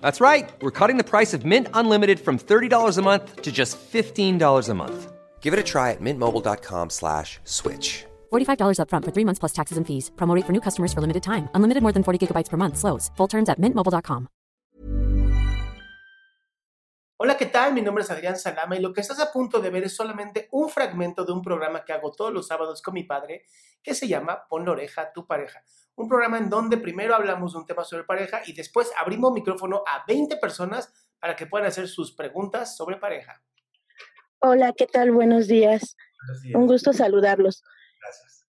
That's right. We're cutting the price of Mint Unlimited from $30 a month to just $15 a month. Give it a try at mintmobile.com slash switch. $45 upfront for three months plus taxes and fees. Promo rate for new customers for limited time. Unlimited more than 40 gigabytes per month. Slows. Full terms at mintmobile.com. Hola, ¿qué tal? Mi nombre es Adrián Salama y lo que estás a punto de ver es solamente un fragmento de un programa que hago todos los sábados con mi padre que se llama Pon la oreja a tu pareja. Un programa en donde primero hablamos de un tema sobre pareja y después abrimos micrófono a 20 personas para que puedan hacer sus preguntas sobre pareja. Hola, ¿qué tal? Buenos días. Buenos días. Un gusto saludarlos. Gracias.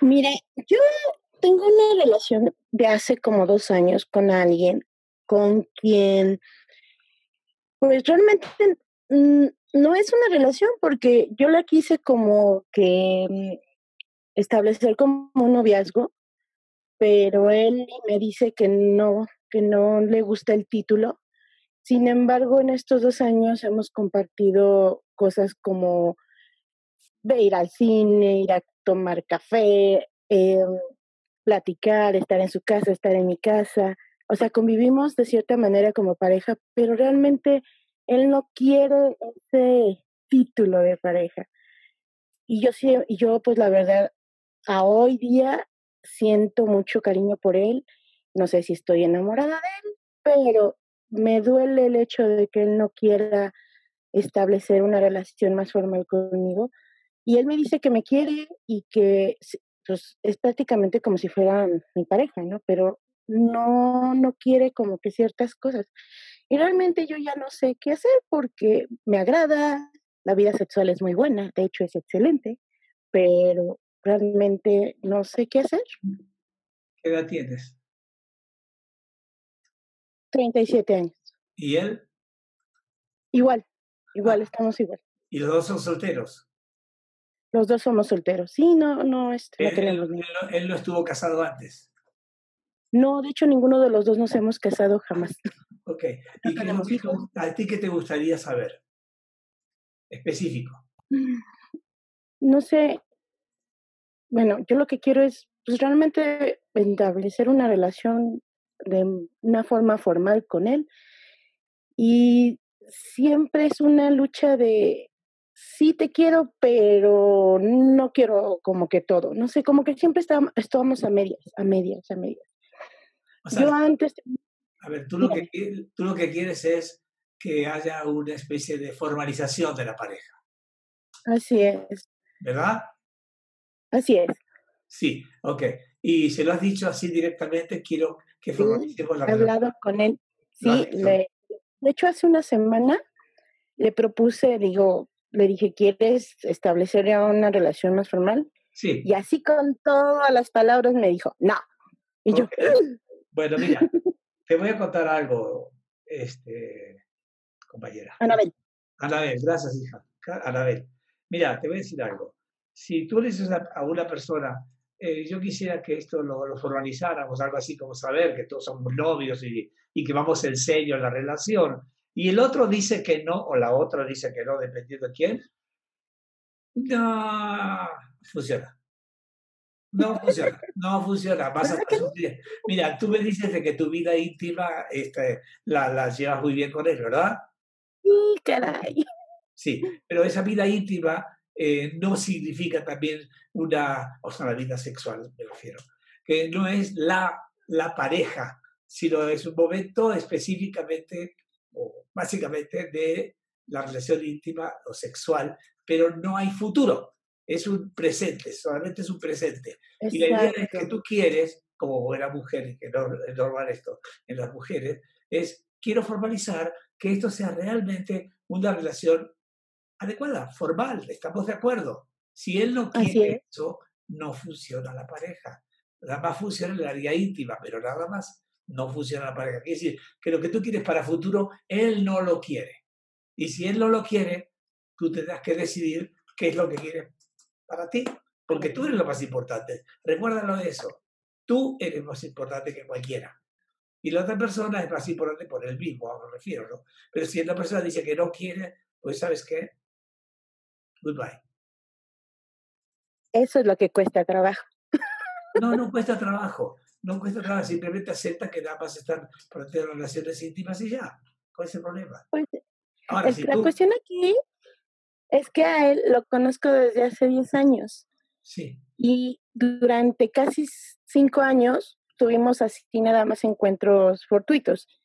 Mire, yo tengo una relación de hace como dos años con alguien con quien, pues realmente no es una relación porque yo la quise como que mm, establecer como un noviazgo, pero él me dice que no, que no le gusta el título. Sin embargo, en estos dos años hemos compartido cosas como ir al cine, ir a tomar café, eh, platicar, estar en su casa, estar en mi casa. O sea, convivimos de cierta manera como pareja, pero realmente él no quiere ese título de pareja. Y yo sí, yo pues la verdad, a hoy día siento mucho cariño por él. No sé si estoy enamorada de él, pero me duele el hecho de que él no quiera establecer una relación más formal conmigo. Y él me dice que me quiere y que pues, es prácticamente como si fuera mi pareja, ¿no? Pero no, no quiere como que ciertas cosas. Y realmente yo ya no sé qué hacer porque me agrada, la vida sexual es muy buena, de hecho es excelente, pero realmente no sé qué hacer. ¿Qué edad tienes? 37 años. ¿Y él? Igual, igual, estamos igual. ¿Y los dos son solteros? Los dos somos solteros. Sí, no, no, este, no Él, tenemos él- niños. él no- él no estuvo casado antes. No, de hecho, ninguno de los dos nos hemos casado jamás. Ok. No ¿Y qué a ti qué te gustaría saber? Específico. No sé. Bueno, yo lo que quiero es pues, realmente establecer una relación de una forma formal con él. Y siempre es una lucha de sí te quiero, pero no quiero como que todo. No sé, como que siempre estábamos, a medias, a medias, a medias. O sea, Yo antes, a ver, tú lo, que, tú lo que quieres es que haya una especie de formalización de la pareja, así es, ¿verdad? Así es. Sí, ok. Y se lo has dicho así directamente, quiero que Sí, formalicemos la he relación. hablado con él. Sí, le, de hecho hace una semana le propuse, digo, le dije, ¿quieres establecer ya una relación más formal? Sí. Y así con todas las palabras me dijo, no. Y yo, Ok. Bueno, mira, te voy a contar algo, este, compañera. Anabel, Anabel, gracias, hija. Anabel, mira, te voy a decir algo. Si tú le dices a, a una persona, eh, yo quisiera que esto lo, lo formalizáramos, algo así como saber que todos somos novios y, y que vamos en serio en la relación, y el otro dice que no, o la otra dice que no, dependiendo de quién, no funciona. No funciona, no funciona. Vas a. Mira, tú me dices de que tu vida íntima este, la, la llevas muy bien con él, ¿verdad? Sí, caray. Sí, pero esa vida íntima eh, no significa también una, o sea, la vida sexual, me refiero, que no es la, la pareja, sino es un momento específicamente o básicamente de la relación íntima o sexual, pero no hay futuro, es un presente, solamente es un presente. Y la idea es que tú quieres, como buena mujer, que no es normal esto en las mujeres, es quiero formalizar que esto sea realmente una relación adecuada, formal, estamos de acuerdo. Si él no quiere eso, no funciona la pareja. Nada más funciona en la área íntima, pero nada más no funciona la pareja. Quiere decir que lo que tú quieres para futuro, él no lo quiere. Y si él no lo quiere, tú tendrás que decidir qué es lo que quiere para ti, porque tú eres lo más importante. Recuérdalo de eso. Tú eres más importante que cualquiera. Y la otra persona es más importante por él mismo, me refiero, ¿no? Pero si la persona dice que no quiere, pues ¿sabes qué? Goodbye. Eso es lo que cuesta trabajo. No, no cuesta trabajo. No cuesta trabajo. Simplemente acepta que nada más están para tener relaciones íntimas y ya. ¿Cuál es el problema? Pues, la cuestión aquí es que a él lo conozco desde hace 10 años. Sí. Y durante casi cinco años tuvimos así nada más encuentros fortuitos.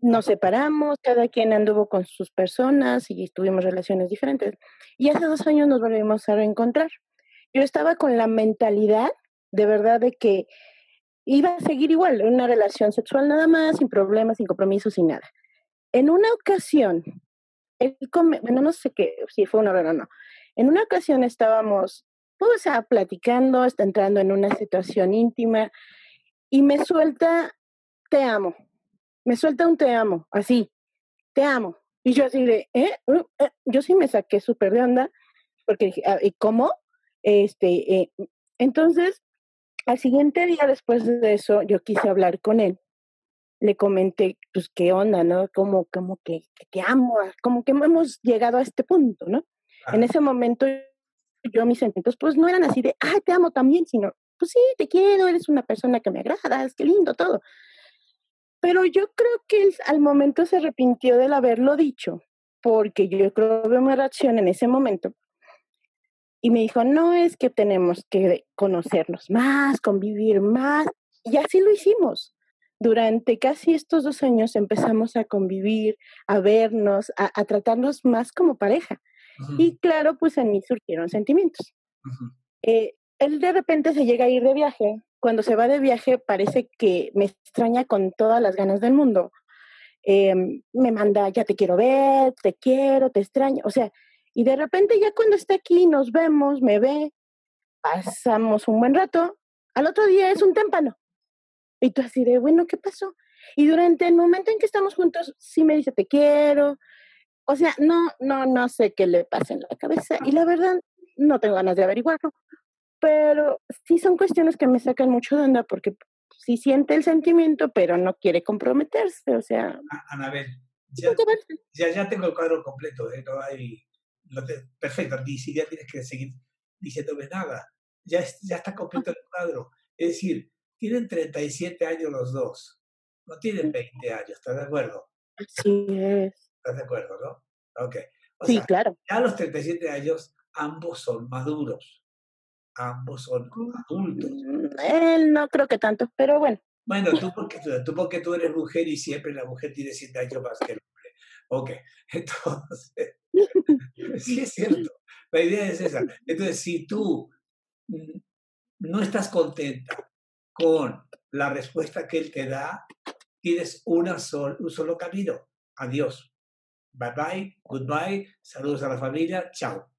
Nos separamos, cada quien anduvo con sus personas y tuvimos relaciones diferentes. Y hace dos años nos volvimos a reencontrar. Yo estaba con la mentalidad de verdad de que iba a seguir igual, una relación sexual nada más, sin problemas, sin compromisos, sin nada. En una ocasión, él bueno, no sé qué, si fue una hora o no, en una ocasión estábamos, pues, o sea, platicando, está entrando en una situación íntima y me suelta, te amo, me suelta un te amo, así, te amo. Y yo así de, ¿eh? Uh, eh yo sí me saqué súper de onda, porque dije, ah, ¿y cómo? Este, eh, entonces, al siguiente día después de eso, yo quise hablar con él. Le comenté, pues, qué onda, ¿no? Como, como que, te amo, como que hemos llegado a este punto, ¿no? En ese momento, yo mis sentimientos, pues, no eran así de, ah, te amo también, sino, pues sí, te quiero, eres una persona que me agradas, qué lindo todo. Pero yo creo que él al momento se arrepintió del haberlo dicho, porque yo creo que una reacción en ese momento y me dijo, no es que tenemos que conocernos más, convivir más. Y así lo hicimos. Durante casi estos dos años empezamos a convivir, a vernos, a, tratarnos más como pareja. Y claro, pues en mí surgieron sentimientos. Eh, él de repente se llega a ir de viaje. Cuando se va de viaje parece que me extraña con todas las ganas del mundo. Em, me manda, ya te quiero ver, te quiero, te extraño. O sea, y de repente ya cuando está aquí, nos vemos, me ve, pasamos un buen rato, al otro día es un témpano. Y tú así de, bueno, ¿qué pasó? Y durante el momento en que estamos juntos, sí me dice, te quiero. O sea, no, no, no sé qué le pasa en la cabeza. Y la verdad, no tengo ganas de averiguarlo. Pero sí son cuestiones que me sacan mucho de onda porque sí siente el sentimiento, pero no quiere comprometerse. O sea. Anabel, ya, ya, ya tengo el cuadro completo. ¿eh? No hay perfecto, ni siquiera tienes que seguir diciéndome nada. Ya, ya está completo el cuadro. Es decir, tienen 37 años los dos. No tienen 20 años, ¿estás de acuerdo? Sí es. ¿Estás de acuerdo, no? Ok. sí, claro. Ya a los 37 años, ambos son maduros. Ambos son adultos. Él no creo que tanto, pero bueno. Bueno, tú porque, tú porque tú eres mujer y siempre la mujer tiene 7 años más que el hombre. Ok, entonces, sí es cierto. La idea es esa. Entonces, si tú no estás contenta con la respuesta que él te da, tienes una sol, un solo camino. Adiós. Bye bye, goodbye, saludos a la familia, chao.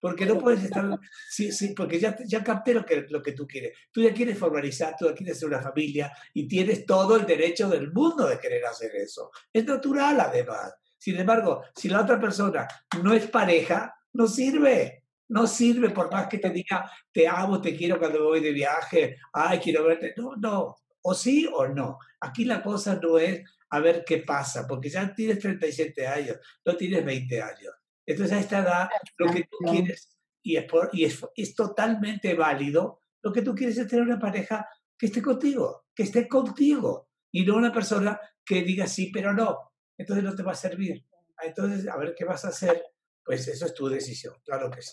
Porque no puedes estar, sí, sí, porque ya, ya capté lo que, lo que tú quieres. Tú ya quieres formalizar, tú ya quieres ser una familia y tienes todo el derecho del mundo de querer hacer eso. Es natural además. Sin embargo, si la otra persona no es pareja, no sirve. No sirve por más que te diga, te amo, te quiero cuando voy de viaje, ay, quiero verte. No, no. O sí o no. Aquí la cosa no es a ver qué pasa, porque ya tienes 37 años, no tienes 20 años. Entonces a esta edad lo que tú quieres, y, es, y es, es totalmente válido, lo que tú quieres es tener una pareja que esté contigo, que esté contigo, y no una persona que diga sí, pero no entonces no te va a servir. Entonces, a ver qué vas a hacer, pues eso es tu decisión, claro que sí.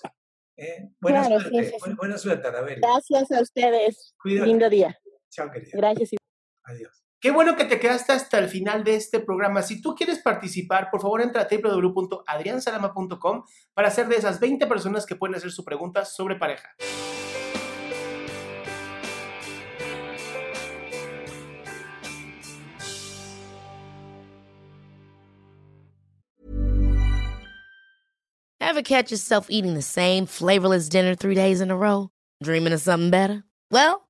¿eh? Buena, Claro, suerte, sí, sí. bu- buena suerte, Anabel. Gracias a ustedes. Cuídate. Lindo día. Chao, querida. Gracias. Adiós. Qué bueno que te quedaste hasta el final de este programa. Si tú quieres participar, por favor entra a www.adriansalama.com para ser de esas 20 personas que pueden hacer su pregunta sobre pareja. Ever catch yourself eating the same flavorless dinner three days in a row? Dreaming of something better? Well,